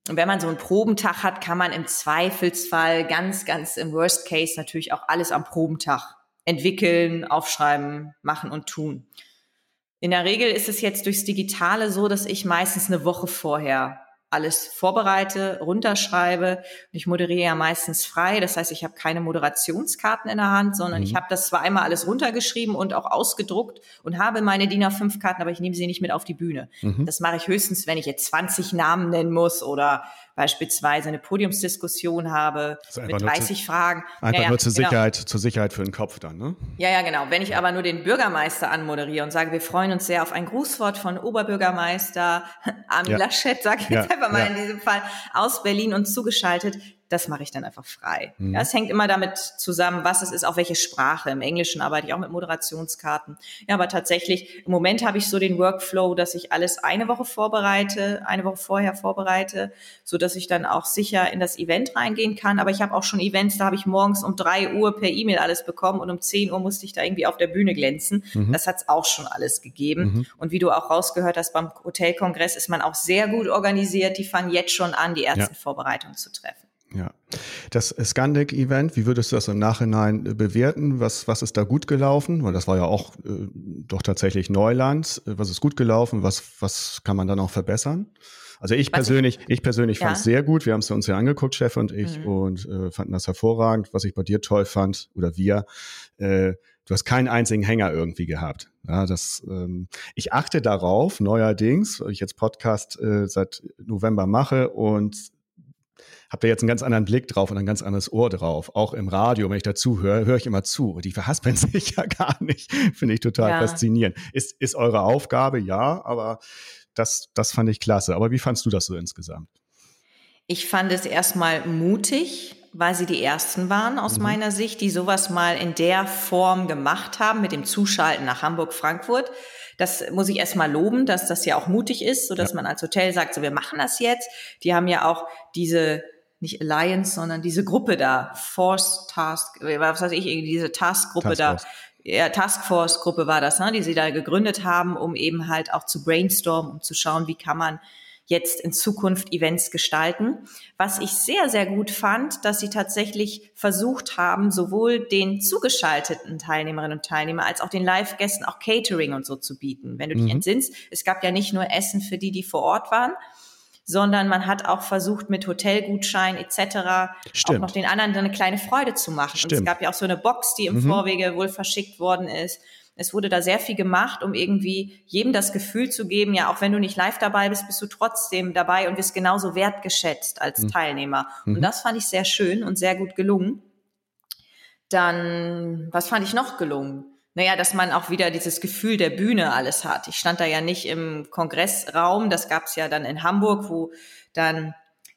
Und wenn man so einen Probentag hat, kann man im Zweifelsfall ganz, ganz im Worst Case natürlich auch alles am Probentag entwickeln, aufschreiben, machen und tun. In der Regel ist es jetzt durchs Digitale so, dass ich meistens eine Woche vorher alles vorbereite, runterschreibe. Und ich moderiere ja meistens frei. Das heißt, ich habe keine Moderationskarten in der Hand, sondern mhm. ich habe das zwar einmal alles runtergeschrieben und auch ausgedruckt und habe meine DIN A5 Karten, aber ich nehme sie nicht mit auf die Bühne. Mhm. Das mache ich höchstens, wenn ich jetzt 20 Namen nennen muss oder beispielsweise eine Podiumsdiskussion habe also mit 30 zu, Fragen. Einfach ja, nur zur genau. Sicherheit, zur Sicherheit für den Kopf dann, ne? Ja, ja, genau. Wenn ich aber nur den Bürgermeister anmoderiere und sage, wir freuen uns sehr auf ein Grußwort von Oberbürgermeister Armin ja. Laschet, sage ich jetzt einfach mal in diesem Fall, aus Berlin und zugeschaltet, das mache ich dann einfach frei. Mhm. Ja, es hängt immer damit zusammen, was es ist, auf welche Sprache. Im Englischen arbeite ich auch mit Moderationskarten. Ja, aber tatsächlich, im Moment habe ich so den Workflow, dass ich alles eine Woche vorbereite, eine Woche vorher vorbereite, so dass ich dann auch sicher in das Event reingehen kann. Aber ich habe auch schon Events, da habe ich morgens um drei Uhr per E-Mail alles bekommen und um zehn Uhr musste ich da irgendwie auf der Bühne glänzen. Mhm. Das hat es auch schon alles gegeben. Mhm. Und wie du auch rausgehört hast, beim Hotelkongress ist man auch sehr gut organisiert. Die fangen jetzt schon an, die ersten ja. Vorbereitungen zu treffen. Ja. Das Scandic-Event, wie würdest du das im Nachhinein äh, bewerten? Was, was ist da gut gelaufen? Weil das war ja auch äh, doch tatsächlich Neuland. Äh, was ist gut gelaufen? Was, was kann man dann auch verbessern? Also ich was persönlich, ich, ich persönlich ja. fand es sehr gut. Wir haben es uns ja angeguckt, Chef und ich, mhm. und äh, fanden das hervorragend. Was ich bei dir toll fand, oder wir, äh, du hast keinen einzigen Hänger irgendwie gehabt. Ja, das, ähm, ich achte darauf neuerdings, weil ich jetzt Podcast äh, seit November mache und habe da jetzt einen ganz anderen Blick drauf und ein ganz anderes Ohr drauf. Auch im Radio, wenn ich dazu höre, höre ich immer zu. Die verhaspeln sich ja gar nicht. Finde ich total ja. faszinierend. Ist, ist eure Aufgabe, ja, aber das, das fand ich klasse. Aber wie fandst du das so insgesamt? Ich fand es erstmal mutig, weil sie die ersten waren aus mhm. meiner Sicht, die sowas mal in der Form gemacht haben mit dem Zuschalten nach Hamburg, Frankfurt. Das muss ich erstmal loben, dass das ja auch mutig ist, so dass ja. man als Hotel sagt, so wir machen das jetzt. Die haben ja auch diese nicht Alliance, sondern diese Gruppe da, Force Task, was weiß ich, diese Taskgruppe Task da, ja, Taskforce-Gruppe war das, ne, die sie da gegründet haben, um eben halt auch zu brainstormen, um zu schauen, wie kann man jetzt in Zukunft Events gestalten. Was ich sehr, sehr gut fand, dass sie tatsächlich versucht haben, sowohl den zugeschalteten Teilnehmerinnen und Teilnehmern als auch den Live-Gästen auch Catering und so zu bieten. Wenn du dich mhm. entsinnst, es gab ja nicht nur Essen für die, die vor Ort waren, sondern man hat auch versucht, mit Hotelgutschein etc. Stimmt. auch noch den anderen eine kleine Freude zu machen. Stimmt. Und es gab ja auch so eine Box, die im mhm. Vorwege wohl verschickt worden ist. Es wurde da sehr viel gemacht, um irgendwie jedem das Gefühl zu geben, ja, auch wenn du nicht live dabei bist, bist du trotzdem dabei und wirst genauso wertgeschätzt als mhm. Teilnehmer. Mhm. Und das fand ich sehr schön und sehr gut gelungen. Dann, was fand ich noch gelungen? naja, dass man auch wieder dieses Gefühl der Bühne alles hat. Ich stand da ja nicht im Kongressraum, das gab es ja dann in Hamburg, wo dann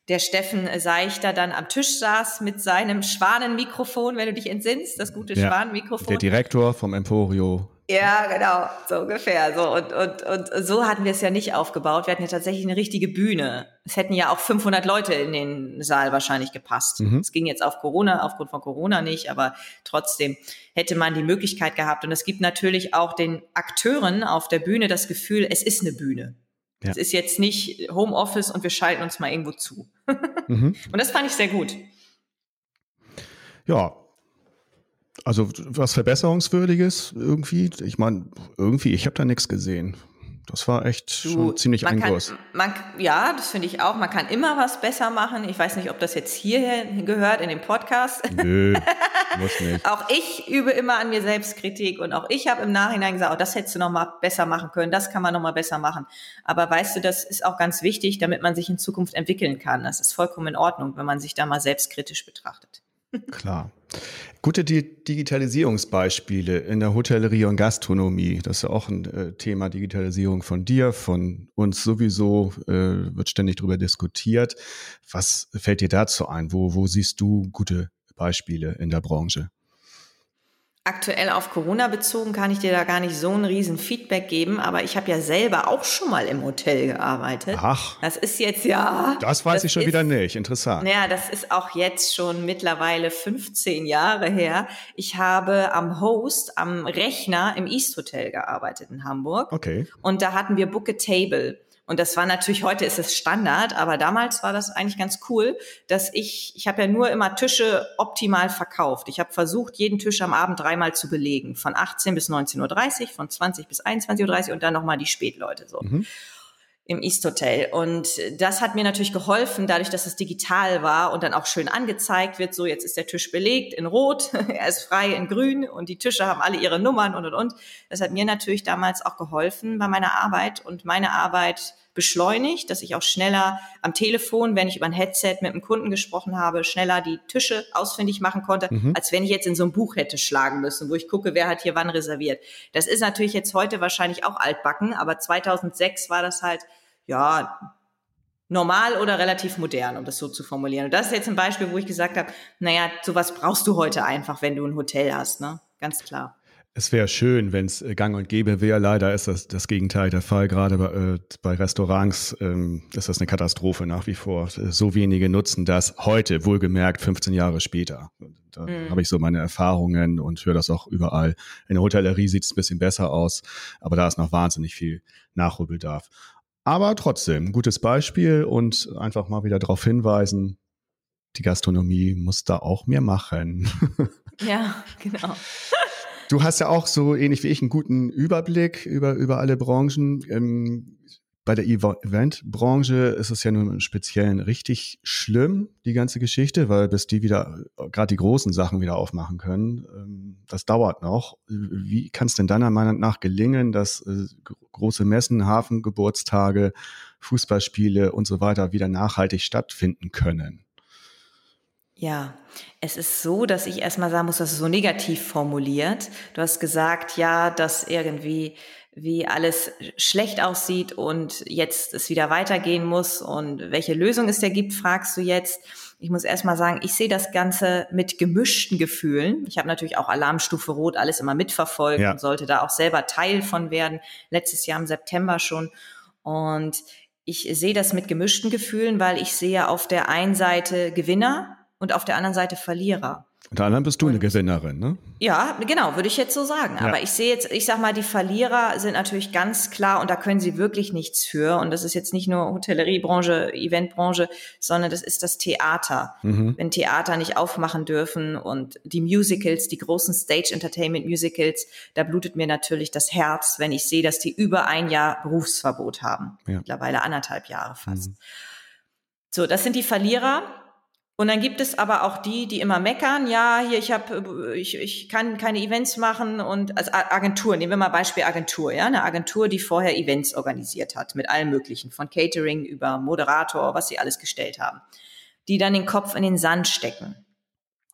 der Steffen Seichter dann am Tisch saß mit seinem Schwanenmikrofon, wenn du dich entsinnst, das gute ja, Schwanenmikrofon. Der Direktor vom Emporio ja, genau, so ungefähr. So und und und so hatten wir es ja nicht aufgebaut. Wir hatten ja tatsächlich eine richtige Bühne. Es hätten ja auch 500 Leute in den Saal wahrscheinlich gepasst. Mhm. Es ging jetzt auf Corona, aufgrund von Corona nicht, aber trotzdem hätte man die Möglichkeit gehabt. Und es gibt natürlich auch den Akteuren auf der Bühne das Gefühl, es ist eine Bühne. Ja. Es ist jetzt nicht Homeoffice und wir schalten uns mal irgendwo zu. mhm. Und das fand ich sehr gut. Ja, also was Verbesserungswürdiges irgendwie. Ich meine, irgendwie, ich habe da nichts gesehen. Das war echt du, schon ziemlich ein Kurs. ja, das finde ich auch. Man kann immer was besser machen. Ich weiß nicht, ob das jetzt hierher gehört in dem Podcast. Nö, muss nicht. auch ich übe immer an mir selbst Kritik und auch ich habe im Nachhinein gesagt, oh, das hättest du noch mal besser machen können. Das kann man noch mal besser machen. Aber weißt du, das ist auch ganz wichtig, damit man sich in Zukunft entwickeln kann. Das ist vollkommen in Ordnung, wenn man sich da mal selbstkritisch betrachtet. Klar. Gute Digitalisierungsbeispiele in der Hotellerie und Gastronomie. Das ist ja auch ein äh, Thema Digitalisierung von dir, von uns sowieso, äh, wird ständig darüber diskutiert. Was fällt dir dazu ein? Wo, wo siehst du gute Beispiele in der Branche? Aktuell auf Corona bezogen kann ich dir da gar nicht so ein riesen Feedback geben, aber ich habe ja selber auch schon mal im Hotel gearbeitet. Ach. Das ist jetzt ja. Das weiß das ich schon ist, wieder nicht. Interessant. Naja, das ist auch jetzt schon mittlerweile 15 Jahre her. Ich habe am Host, am Rechner im East Hotel gearbeitet in Hamburg. Okay. Und da hatten wir Book a Table. Und das war natürlich, heute ist es Standard, aber damals war das eigentlich ganz cool, dass ich, ich habe ja nur immer Tische optimal verkauft. Ich habe versucht, jeden Tisch am Abend dreimal zu belegen. Von 18 bis 19.30 Uhr, von 20 bis 21.30 Uhr und dann nochmal die Spätleute so. Mhm im East Hotel. Und das hat mir natürlich geholfen, dadurch, dass es digital war und dann auch schön angezeigt wird, so jetzt ist der Tisch belegt in Rot, er ist frei in Grün und die Tische haben alle ihre Nummern und und und. Das hat mir natürlich damals auch geholfen bei meiner Arbeit und meine Arbeit beschleunigt, dass ich auch schneller am Telefon, wenn ich über ein Headset mit einem Kunden gesprochen habe, schneller die Tische ausfindig machen konnte, mhm. als wenn ich jetzt in so ein Buch hätte schlagen müssen, wo ich gucke, wer hat hier wann reserviert. Das ist natürlich jetzt heute wahrscheinlich auch altbacken, aber 2006 war das halt, ja, normal oder relativ modern, um das so zu formulieren. Und das ist jetzt ein Beispiel, wo ich gesagt habe, naja, sowas brauchst du heute einfach, wenn du ein Hotel hast, ne? Ganz klar. Es wäre schön, wenn es äh, gang und gäbe wäre. Leider ist das das Gegenteil der Fall. Gerade bei, äh, bei Restaurants ähm, ist das eine Katastrophe nach wie vor. So wenige nutzen das heute, wohlgemerkt 15 Jahre später. Da mhm. habe ich so meine Erfahrungen und höre das auch überall. In der Hotellerie sieht es ein bisschen besser aus, aber da ist noch wahnsinnig viel Nachholbedarf. Aber trotzdem, gutes Beispiel und einfach mal wieder darauf hinweisen, die Gastronomie muss da auch mehr machen. Ja, genau. Du hast ja auch so ähnlich wie ich einen guten Überblick über, über alle Branchen. Ähm, bei der Eventbranche ist es ja nun im Speziellen richtig schlimm, die ganze Geschichte, weil bis die wieder, gerade die großen Sachen wieder aufmachen können, ähm, das dauert noch. Wie kann es denn deiner Meinung nach gelingen, dass äh, große Messen, Hafengeburtstage, Fußballspiele und so weiter wieder nachhaltig stattfinden können? Ja, es ist so, dass ich erstmal sagen muss, dass es so negativ formuliert. Du hast gesagt, ja, dass irgendwie wie alles schlecht aussieht und jetzt es wieder weitergehen muss und welche Lösung es da gibt, fragst du jetzt. Ich muss erstmal sagen, ich sehe das Ganze mit gemischten Gefühlen. Ich habe natürlich auch Alarmstufe Rot alles immer mitverfolgt ja. und sollte da auch selber Teil von werden. Letztes Jahr im September schon. Und ich sehe das mit gemischten Gefühlen, weil ich sehe auf der einen Seite Gewinner, und auf der anderen Seite Verlierer. Unter anderem bist du und, eine Gewinnerin, ne? Ja, genau, würde ich jetzt so sagen. Ja. Aber ich sehe jetzt, ich sag mal, die Verlierer sind natürlich ganz klar und da können sie wirklich nichts für. Und das ist jetzt nicht nur Hotelleriebranche, Eventbranche, sondern das ist das Theater. Mhm. Wenn Theater nicht aufmachen dürfen und die Musicals, die großen Stage Entertainment Musicals, da blutet mir natürlich das Herz, wenn ich sehe, dass die über ein Jahr Berufsverbot haben. Ja. Mittlerweile anderthalb Jahre fast. Mhm. So, das sind die Verlierer. Und dann gibt es aber auch die, die immer meckern, ja, hier, ich habe, ich, ich kann keine Events machen und als Agentur, nehmen wir mal Beispiel Agentur, ja, eine Agentur, die vorher Events organisiert hat, mit allem möglichen, von Catering über Moderator, was sie alles gestellt haben, die dann den Kopf in den Sand stecken.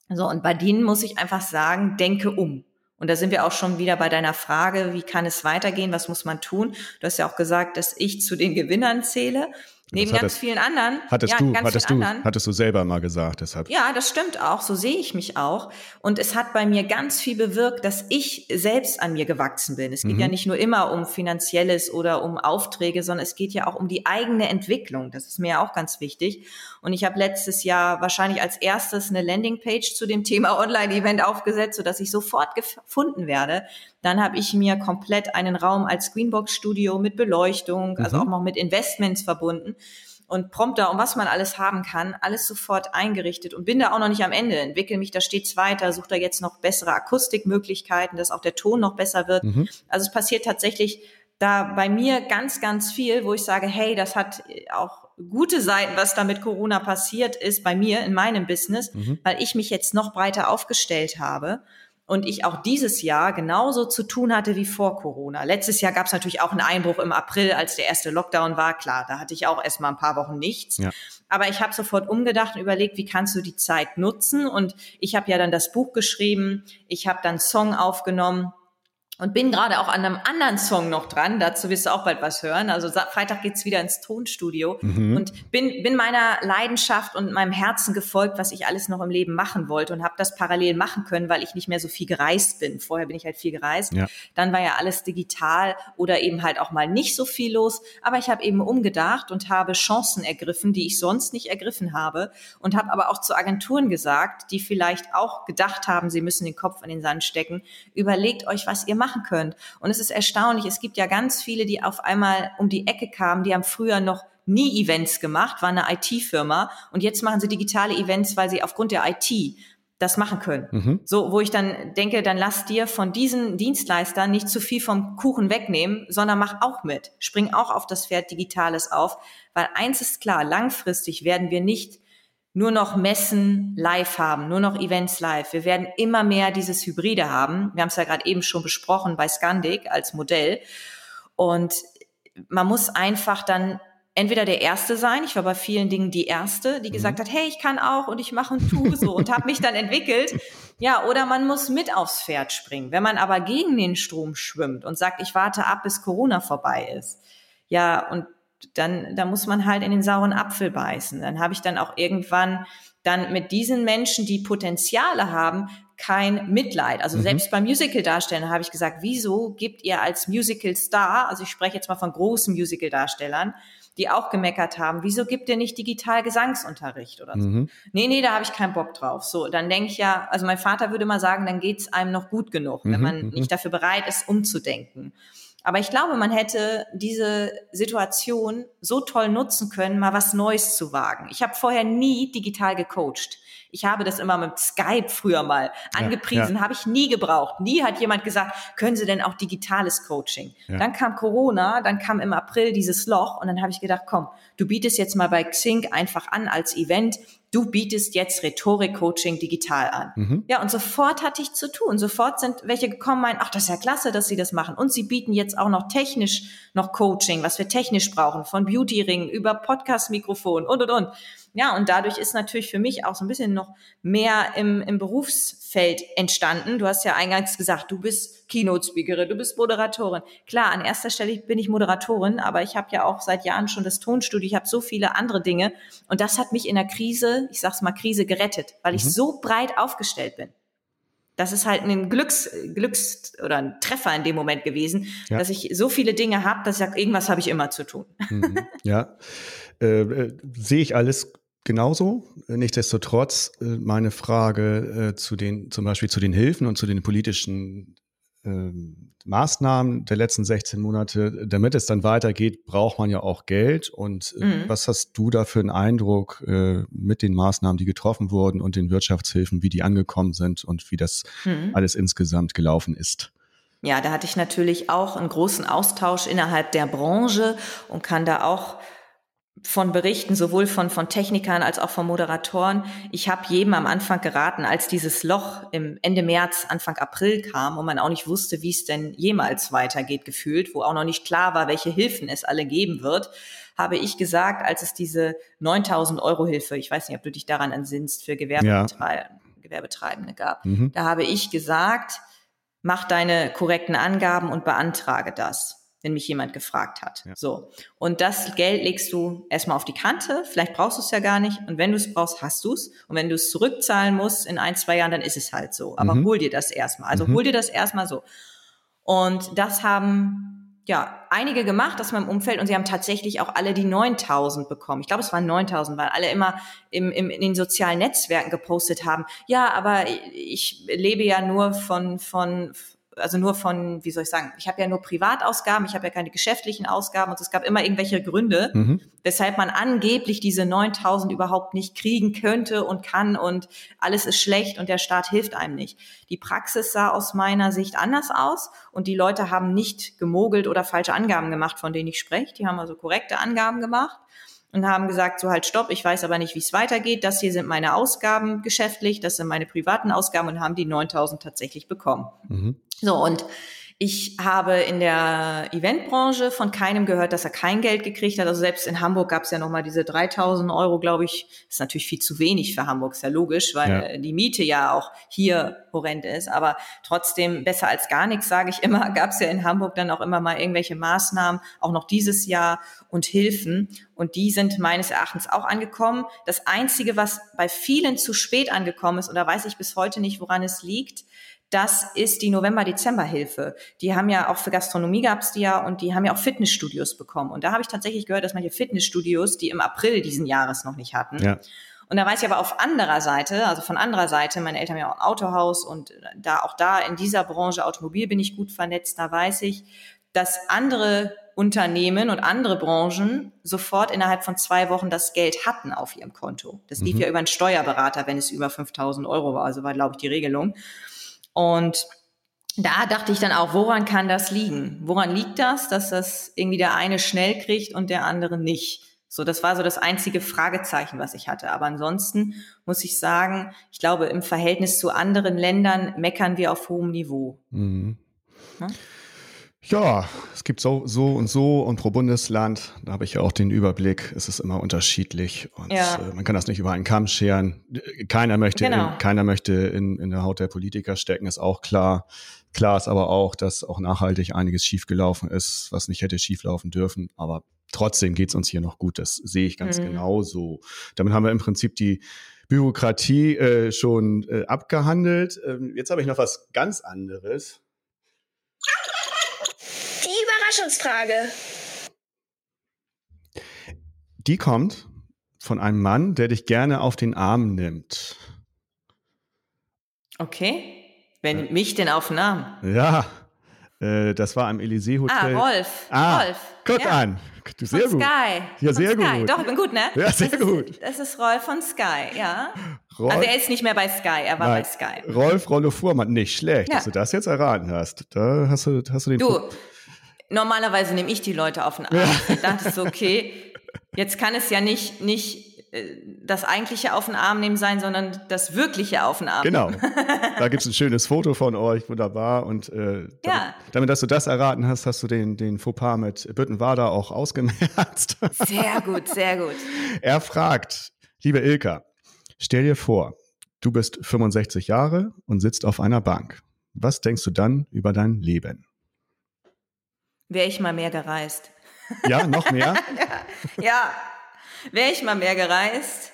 So, und bei denen muss ich einfach sagen, denke um. Und da sind wir auch schon wieder bei deiner Frage, wie kann es weitergehen, was muss man tun? Du hast ja auch gesagt, dass ich zu den Gewinnern zähle. Neben ganz hattest, vielen anderen. Hattest ja, du, ganz hattest vielen du, anderen. hattest du selber mal gesagt, deshalb. Ja, das stimmt auch. So sehe ich mich auch. Und es hat bei mir ganz viel bewirkt, dass ich selbst an mir gewachsen bin. Es geht Mhm. ja nicht nur immer um Finanzielles oder um Aufträge, sondern es geht ja auch um die eigene Entwicklung. Das ist mir ja auch ganz wichtig. Und ich habe letztes Jahr wahrscheinlich als erstes eine Landingpage zu dem Thema Online-Event aufgesetzt, sodass ich sofort gefunden werde. Dann habe ich mir komplett einen Raum als Greenbox-Studio mit Beleuchtung, also Mhm. auch noch mit Investments verbunden und Prompter und was man alles haben kann, alles sofort eingerichtet und bin da auch noch nicht am Ende, entwickle mich da stets weiter, suche da jetzt noch bessere Akustikmöglichkeiten, dass auch der Ton noch besser wird. Mhm. Also es passiert tatsächlich da bei mir ganz, ganz viel, wo ich sage, hey, das hat auch gute Seiten, was da mit Corona passiert ist, bei mir in meinem Business, Mhm. weil ich mich jetzt noch breiter aufgestellt habe und ich auch dieses Jahr genauso zu tun hatte wie vor Corona. Letztes Jahr gab es natürlich auch einen Einbruch im April, als der erste Lockdown war. Klar, da hatte ich auch erst mal ein paar Wochen nichts. Ja. Aber ich habe sofort umgedacht und überlegt, wie kannst du die Zeit nutzen? Und ich habe ja dann das Buch geschrieben, ich habe dann Song aufgenommen und bin gerade auch an einem anderen Song noch dran. Dazu wirst du auch bald was hören. Also Freitag geht's wieder ins Tonstudio Mhm. und bin, bin meiner Leidenschaft und meinem Herzen gefolgt, was ich alles noch im Leben machen wollte und habe das parallel machen können, weil ich nicht mehr so viel gereist bin. Vorher bin ich halt viel gereist. Ja. Dann war ja alles digital oder eben halt auch mal nicht so viel los. Aber ich habe eben umgedacht und habe Chancen ergriffen, die ich sonst nicht ergriffen habe. Und habe aber auch zu Agenturen gesagt, die vielleicht auch gedacht haben, sie müssen den Kopf in den Sand stecken, überlegt euch, was ihr machen könnt. Und es ist erstaunlich, es gibt ja ganz viele, die auf einmal um die Ecke kamen, die haben früher noch nie Events gemacht, war eine IT-Firma und jetzt machen sie digitale Events, weil sie aufgrund der IT das machen können. Mhm. So, wo ich dann denke, dann lass dir von diesen Dienstleistern nicht zu viel vom Kuchen wegnehmen, sondern mach auch mit. Spring auch auf das Pferd Digitales auf, weil eins ist klar, langfristig werden wir nicht nur noch Messen live haben, nur noch Events live. Wir werden immer mehr dieses Hybride haben. Wir haben es ja gerade eben schon besprochen bei Scandic als Modell. Und man muss einfach dann entweder der Erste sein, ich war bei vielen Dingen die Erste, die gesagt hat, hey, ich kann auch und ich mache und tue so und habe mich dann entwickelt. Ja, oder man muss mit aufs Pferd springen. Wenn man aber gegen den Strom schwimmt und sagt, ich warte ab, bis Corona vorbei ist. Ja, und dann, da muss man halt in den sauren Apfel beißen. Dann habe ich dann auch irgendwann dann mit diesen Menschen, die Potenziale haben, kein Mitleid. Also Mhm. selbst beim Musical-Darstellen habe ich gesagt, wieso gibt ihr als Musical-Star, also ich spreche jetzt mal von großen Musical-Darstellern, die auch gemeckert haben, wieso gibt ihr nicht digital Gesangsunterricht oder so? Mhm. Nee, nee, da habe ich keinen Bock drauf. So, dann denke ich ja, also mein Vater würde mal sagen, dann geht's einem noch gut genug, wenn Mhm, man mhm. nicht dafür bereit ist, umzudenken. Aber ich glaube, man hätte diese Situation so toll nutzen können, mal was Neues zu wagen. Ich habe vorher nie digital gecoacht. Ich habe das immer mit Skype früher mal angepriesen, habe ich nie gebraucht. Nie hat jemand gesagt, können Sie denn auch digitales Coaching? Ja. Dann kam Corona, dann kam im April dieses Loch und dann habe ich gedacht, komm, du bietest jetzt mal bei Xing einfach an als Event, du bietest jetzt Rhetorik-Coaching digital an. Mhm. Ja, und sofort hatte ich zu tun. Sofort sind welche gekommen, meinen, ach, das ist ja klasse, dass sie das machen. Und sie bieten jetzt auch noch technisch noch Coaching, was wir technisch brauchen, von Beauty-Ring über Podcast-Mikrofon und, und, und. Ja, und dadurch ist natürlich für mich auch so ein bisschen noch mehr im, im Berufsfeld entstanden. Du hast ja eingangs gesagt, du bist Keynote-Speakerin, du bist Moderatorin. Klar, an erster Stelle bin ich Moderatorin, aber ich habe ja auch seit Jahren schon das Tonstudio, ich habe so viele andere Dinge. Und das hat mich in der Krise, ich sag's mal Krise, gerettet, weil ich so breit aufgestellt bin. Das ist halt ein Glücks, Glücks oder ein Treffer in dem Moment gewesen, Ja. dass ich so viele Dinge habe, dass ich sage, irgendwas habe ich immer zu tun. Mhm. Ja, äh, äh, sehe ich alles genauso. Nichtsdestotrotz äh, meine Frage äh, zu den, zum Beispiel zu den Hilfen und zu den politischen ähm, Maßnahmen der letzten 16 Monate. Damit es dann weitergeht, braucht man ja auch Geld. Und äh, Mhm. was hast du da für einen Eindruck äh, mit den Maßnahmen, die getroffen wurden und den Wirtschaftshilfen, wie die angekommen sind und wie das Mhm. alles insgesamt gelaufen ist? Ja, da hatte ich natürlich auch einen großen Austausch innerhalb der Branche und kann da auch von berichten, sowohl von, von Technikern als auch von Moderatoren. Ich habe jedem am Anfang geraten, als dieses Loch im Ende März, Anfang April kam und man auch nicht wusste, wie es denn jemals weitergeht, gefühlt, wo auch noch nicht klar war, welche Hilfen es alle geben wird, habe ich gesagt, als es diese 9000 Euro Hilfe, ich weiß nicht, ob du dich daran entsinnst, für Gewerbetreibende, Gewerbetreibende gab, Mhm. da habe ich gesagt, mach deine korrekten Angaben und beantrage das wenn mich jemand gefragt hat. Ja. So. Und das Geld legst du erstmal auf die Kante. Vielleicht brauchst du es ja gar nicht. Und wenn du es brauchst, hast du es. Und wenn du es zurückzahlen musst in ein, zwei Jahren, dann ist es halt so. Aber mhm. hol dir das erstmal. Also mhm. hol dir das erstmal so. Und das haben ja einige gemacht aus meinem Umfeld und sie haben tatsächlich auch alle die 9000 bekommen. Ich glaube, es waren 9000, weil alle immer im, im, in den sozialen Netzwerken gepostet haben. Ja, aber ich lebe ja nur von, von, also nur von, wie soll ich sagen, ich habe ja nur Privatausgaben, ich habe ja keine geschäftlichen Ausgaben und es gab immer irgendwelche Gründe, mhm. weshalb man angeblich diese 9000 überhaupt nicht kriegen könnte und kann und alles ist schlecht und der Staat hilft einem nicht. Die Praxis sah aus meiner Sicht anders aus und die Leute haben nicht gemogelt oder falsche Angaben gemacht, von denen ich spreche. Die haben also korrekte Angaben gemacht und haben gesagt, so halt stopp, ich weiß aber nicht, wie es weitergeht. Das hier sind meine Ausgaben geschäftlich, das sind meine privaten Ausgaben und haben die 9000 tatsächlich bekommen. Mhm. So, und ich habe in der Eventbranche von keinem gehört, dass er kein Geld gekriegt hat. Also selbst in Hamburg gab es ja nochmal diese 3000 Euro, glaube ich. Das ist natürlich viel zu wenig für Hamburg, ist ja logisch, weil ja. die Miete ja auch hier horrend ist. Aber trotzdem besser als gar nichts, sage ich immer. Gab es ja in Hamburg dann auch immer mal irgendwelche Maßnahmen, auch noch dieses Jahr und Hilfen. Und die sind meines Erachtens auch angekommen. Das Einzige, was bei vielen zu spät angekommen ist, und da weiß ich bis heute nicht, woran es liegt, das ist die November-Dezember-Hilfe. Die haben ja auch für Gastronomie gab's die ja und die haben ja auch Fitnessstudios bekommen. Und da habe ich tatsächlich gehört, dass manche Fitnessstudios, die im April diesen Jahres noch nicht hatten. Ja. Und da weiß ich aber auf anderer Seite, also von anderer Seite, meine Eltern haben ja auch ein Autohaus und da auch da in dieser Branche Automobil bin ich gut vernetzt, da weiß ich, dass andere Unternehmen und andere Branchen sofort innerhalb von zwei Wochen das Geld hatten auf ihrem Konto. Das lief mhm. ja über einen Steuerberater, wenn es über 5000 Euro war, also war, glaube ich, die Regelung. Und da dachte ich dann auch, woran kann das liegen? Woran liegt das, dass das irgendwie der eine schnell kriegt und der andere nicht? So, das war so das einzige Fragezeichen, was ich hatte. Aber ansonsten muss ich sagen, ich glaube, im Verhältnis zu anderen Ländern meckern wir auf hohem Niveau. Mhm. Ja? Ja, es gibt so, so und so und pro Bundesland, da habe ich ja auch den Überblick, es ist immer unterschiedlich und ja. äh, man kann das nicht über einen Kamm scheren. Keiner möchte, genau. in, keiner möchte in, in der Haut der Politiker stecken, ist auch klar. Klar ist aber auch, dass auch nachhaltig einiges schiefgelaufen ist, was nicht hätte schieflaufen dürfen, aber trotzdem geht's uns hier noch gut, das sehe ich ganz mhm. genauso. Damit haben wir im Prinzip die Bürokratie äh, schon äh, abgehandelt. Ähm, jetzt habe ich noch was ganz anderes. Überraschungsfrage. Die kommt von einem Mann, der dich gerne auf den Arm nimmt. Okay. Wer nimmt mich denn auf den Arm? Ja, äh, das war am Elysee Hotel. Ah, Rolf. Ah, Rolf. Guck ja. an. Du, sehr von gut. Sky. Ja, sehr Sky. gut. Doch, ich bin gut, ne? Ja, sehr das gut. Ist, das ist Rolf von Sky, ja. Rolf, also er ist nicht mehr bei Sky, er war nein, bei Sky. Rolf Rollo Fuhrmann, nicht schlecht, ja. dass du das jetzt erraten hast. Da hast du, hast du den. Du, normalerweise nehme ich die Leute auf den Arm. Ich dachte so, okay, jetzt kann es ja nicht, nicht äh, das eigentliche auf den Arm nehmen sein, sondern das wirkliche auf den Arm. Genau. Da gibt es ein schönes Foto von euch, wunderbar. Und äh, damit, ja. damit, dass du das erraten hast, hast du den, den Fauxpas mit Büttenwader auch ausgemerzt. Sehr gut, sehr gut. Er fragt, liebe Ilka, stell dir vor, du bist 65 Jahre und sitzt auf einer Bank. Was denkst du dann über dein Leben? Wäre ich mal mehr gereist. Ja, noch mehr? ja, ja. wäre ich mal mehr gereist.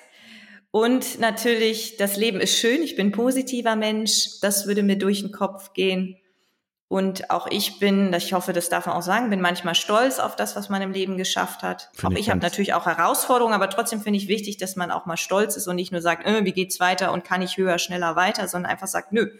Und natürlich, das Leben ist schön, ich bin ein positiver Mensch, das würde mir durch den Kopf gehen. Und auch ich bin, ich hoffe, das darf man auch sagen, bin manchmal stolz auf das, was man im Leben geschafft hat. Find auch ich, ich habe natürlich auch Herausforderungen, aber trotzdem finde ich wichtig, dass man auch mal stolz ist und nicht nur sagt, äh, wie geht's weiter und kann ich höher, schneller weiter, sondern einfach sagt, nö,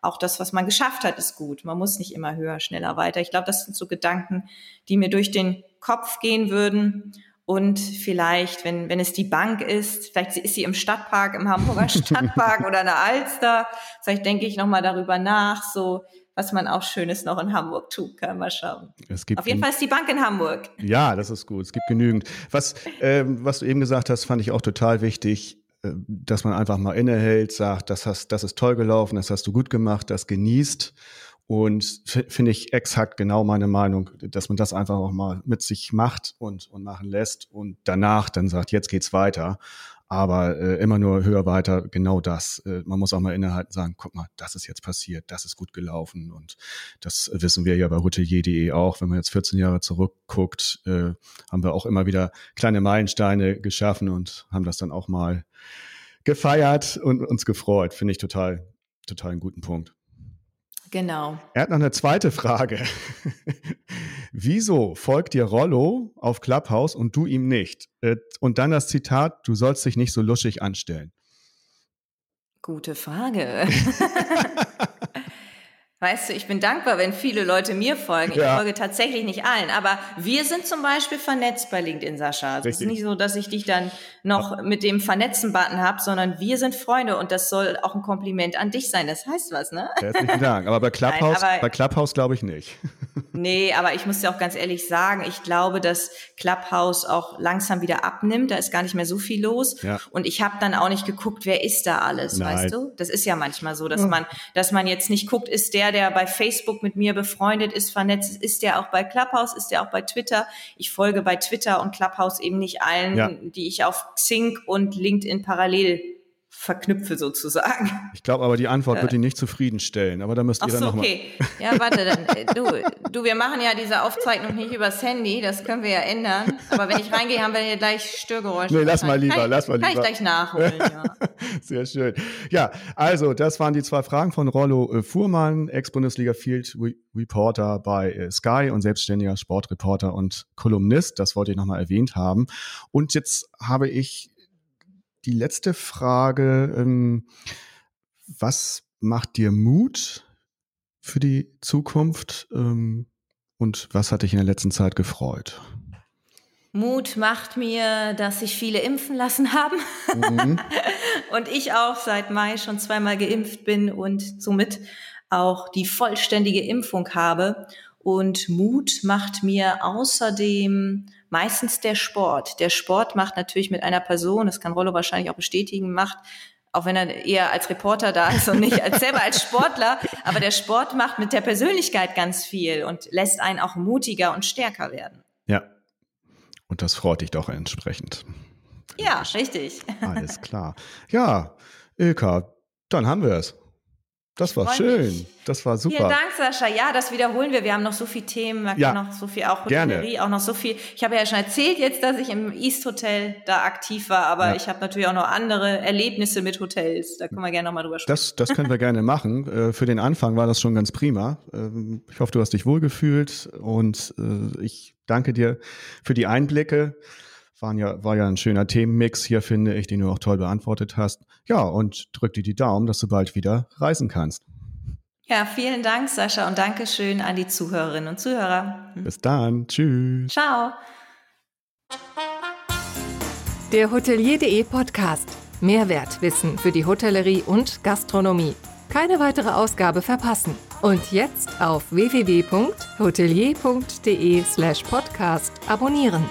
auch das, was man geschafft hat, ist gut. Man muss nicht immer höher, schneller, weiter. Ich glaube, das sind so Gedanken, die mir durch den Kopf gehen würden. Und vielleicht, wenn, wenn es die Bank ist, vielleicht ist sie im Stadtpark, im Hamburger Stadtpark oder in der Alster. Vielleicht denke ich nochmal darüber nach, so, was man auch Schönes noch in Hamburg tun kann. Mal schauen. Es gibt Auf jeden Fall ist die Bank in Hamburg. Ja, das ist gut. Es gibt genügend. Was, ähm, was du eben gesagt hast, fand ich auch total wichtig. Äh, dass man einfach mal innehält, sagt, das, hast, das ist toll gelaufen, das hast du gut gemacht, das genießt. Und finde ich exakt genau meine Meinung, dass man das einfach auch mal mit sich macht und, und machen lässt und danach dann sagt, jetzt geht's weiter. Aber äh, immer nur höher, weiter, genau das. Äh, man muss auch mal innehalten sagen, guck mal, das ist jetzt passiert, das ist gut gelaufen. Und das wissen wir ja bei hotelier.de auch. Wenn man jetzt 14 Jahre zurückguckt, äh, haben wir auch immer wieder kleine Meilensteine geschaffen und haben das dann auch mal gefeiert und uns gefreut. Finde ich total, total einen guten Punkt. Genau. Er hat noch eine zweite Frage. Wieso folgt dir Rollo auf Clubhouse und du ihm nicht? Äh, und dann das Zitat, du sollst dich nicht so luschig anstellen. Gute Frage. Weißt du, ich bin dankbar, wenn viele Leute mir folgen. Ich ja. folge tatsächlich nicht allen, aber wir sind zum Beispiel vernetzt bei LinkedIn, Sascha. Also es ist nicht so, dass ich dich dann noch mit dem Vernetzen-Button habe, sondern wir sind Freunde und das soll auch ein Kompliment an dich sein. Das heißt was, ne? Herzlichen Dank. Aber bei Clubhouse, Nein, aber, bei Clubhouse glaube ich nicht. Nee, aber ich muss dir auch ganz ehrlich sagen, ich glaube, dass Clubhouse auch langsam wieder abnimmt. Da ist gar nicht mehr so viel los. Ja. Und ich habe dann auch nicht geguckt, wer ist da alles, Nein. weißt du? Das ist ja manchmal so, dass man, dass man jetzt nicht guckt, ist der, der bei Facebook mit mir befreundet ist, vernetzt ist, ist der auch bei Clubhouse, ist der auch bei Twitter. Ich folge bei Twitter und Clubhouse eben nicht allen, ja. die ich auf Xing und LinkedIn parallel verknüpfe sozusagen. Ich glaube aber, die Antwort wird ihn nicht zufriedenstellen, aber da müsst ihr Ach so, dann nochmal. okay. Ja, warte, dann, äh, du, du, wir machen ja diese Aufzeichnung nicht übers Handy, das können wir ja ändern. Aber wenn ich reingehe, haben wir hier gleich Störgeräusche. Nee, lass mal lieber, kann lass mal lieber. Kann ich gleich nachholen, ja. Sehr schön. Ja, also, das waren die zwei Fragen von Rollo äh, Fuhrmann, Ex-Bundesliga Field Reporter bei äh, Sky und selbstständiger Sportreporter und Kolumnist. Das wollte ich nochmal erwähnt haben. Und jetzt habe ich die letzte Frage. Ähm, was macht dir Mut für die Zukunft ähm, und was hat dich in der letzten Zeit gefreut? Mut macht mir, dass sich viele impfen lassen haben mhm. und ich auch seit Mai schon zweimal geimpft bin und somit auch die vollständige Impfung habe. Und Mut macht mir außerdem meistens der Sport. Der Sport macht natürlich mit einer Person, das kann Rollo wahrscheinlich auch bestätigen, macht auch wenn er eher als Reporter da ist und nicht als selber als Sportler, aber der Sport macht mit der Persönlichkeit ganz viel und lässt einen auch mutiger und stärker werden. Ja. Und das freut dich doch entsprechend. Ja, richtig. Alles klar. Ja, Ilka, dann haben wir es. Das war schön. Das war super. Vielen Dank, Sascha. Ja, das wiederholen wir. Wir haben noch so viele Themen. Man ja, noch so viel, auch Hotellerie, gerne. auch noch so viel. Ich habe ja schon erzählt jetzt, dass ich im East Hotel da aktiv war, aber ja. ich habe natürlich auch noch andere Erlebnisse mit Hotels. Da können wir gerne nochmal drüber sprechen. Das, das können wir gerne machen. Äh, für den Anfang war das schon ganz prima. Ähm, ich hoffe, du hast dich wohlgefühlt und äh, ich danke dir für die Einblicke. Waren ja, war ja ein schöner Themenmix hier, finde ich, den du auch toll beantwortet hast. Ja, und drück dir die Daumen, dass du bald wieder reisen kannst. Ja, vielen Dank, Sascha, und Dankeschön an die Zuhörerinnen und Zuhörer. Bis dann. Tschüss. Ciao. Der Hotelier.de Podcast. Mehrwertwissen für die Hotellerie und Gastronomie. Keine weitere Ausgabe verpassen. Und jetzt auf www.hotelier.de slash podcast abonnieren.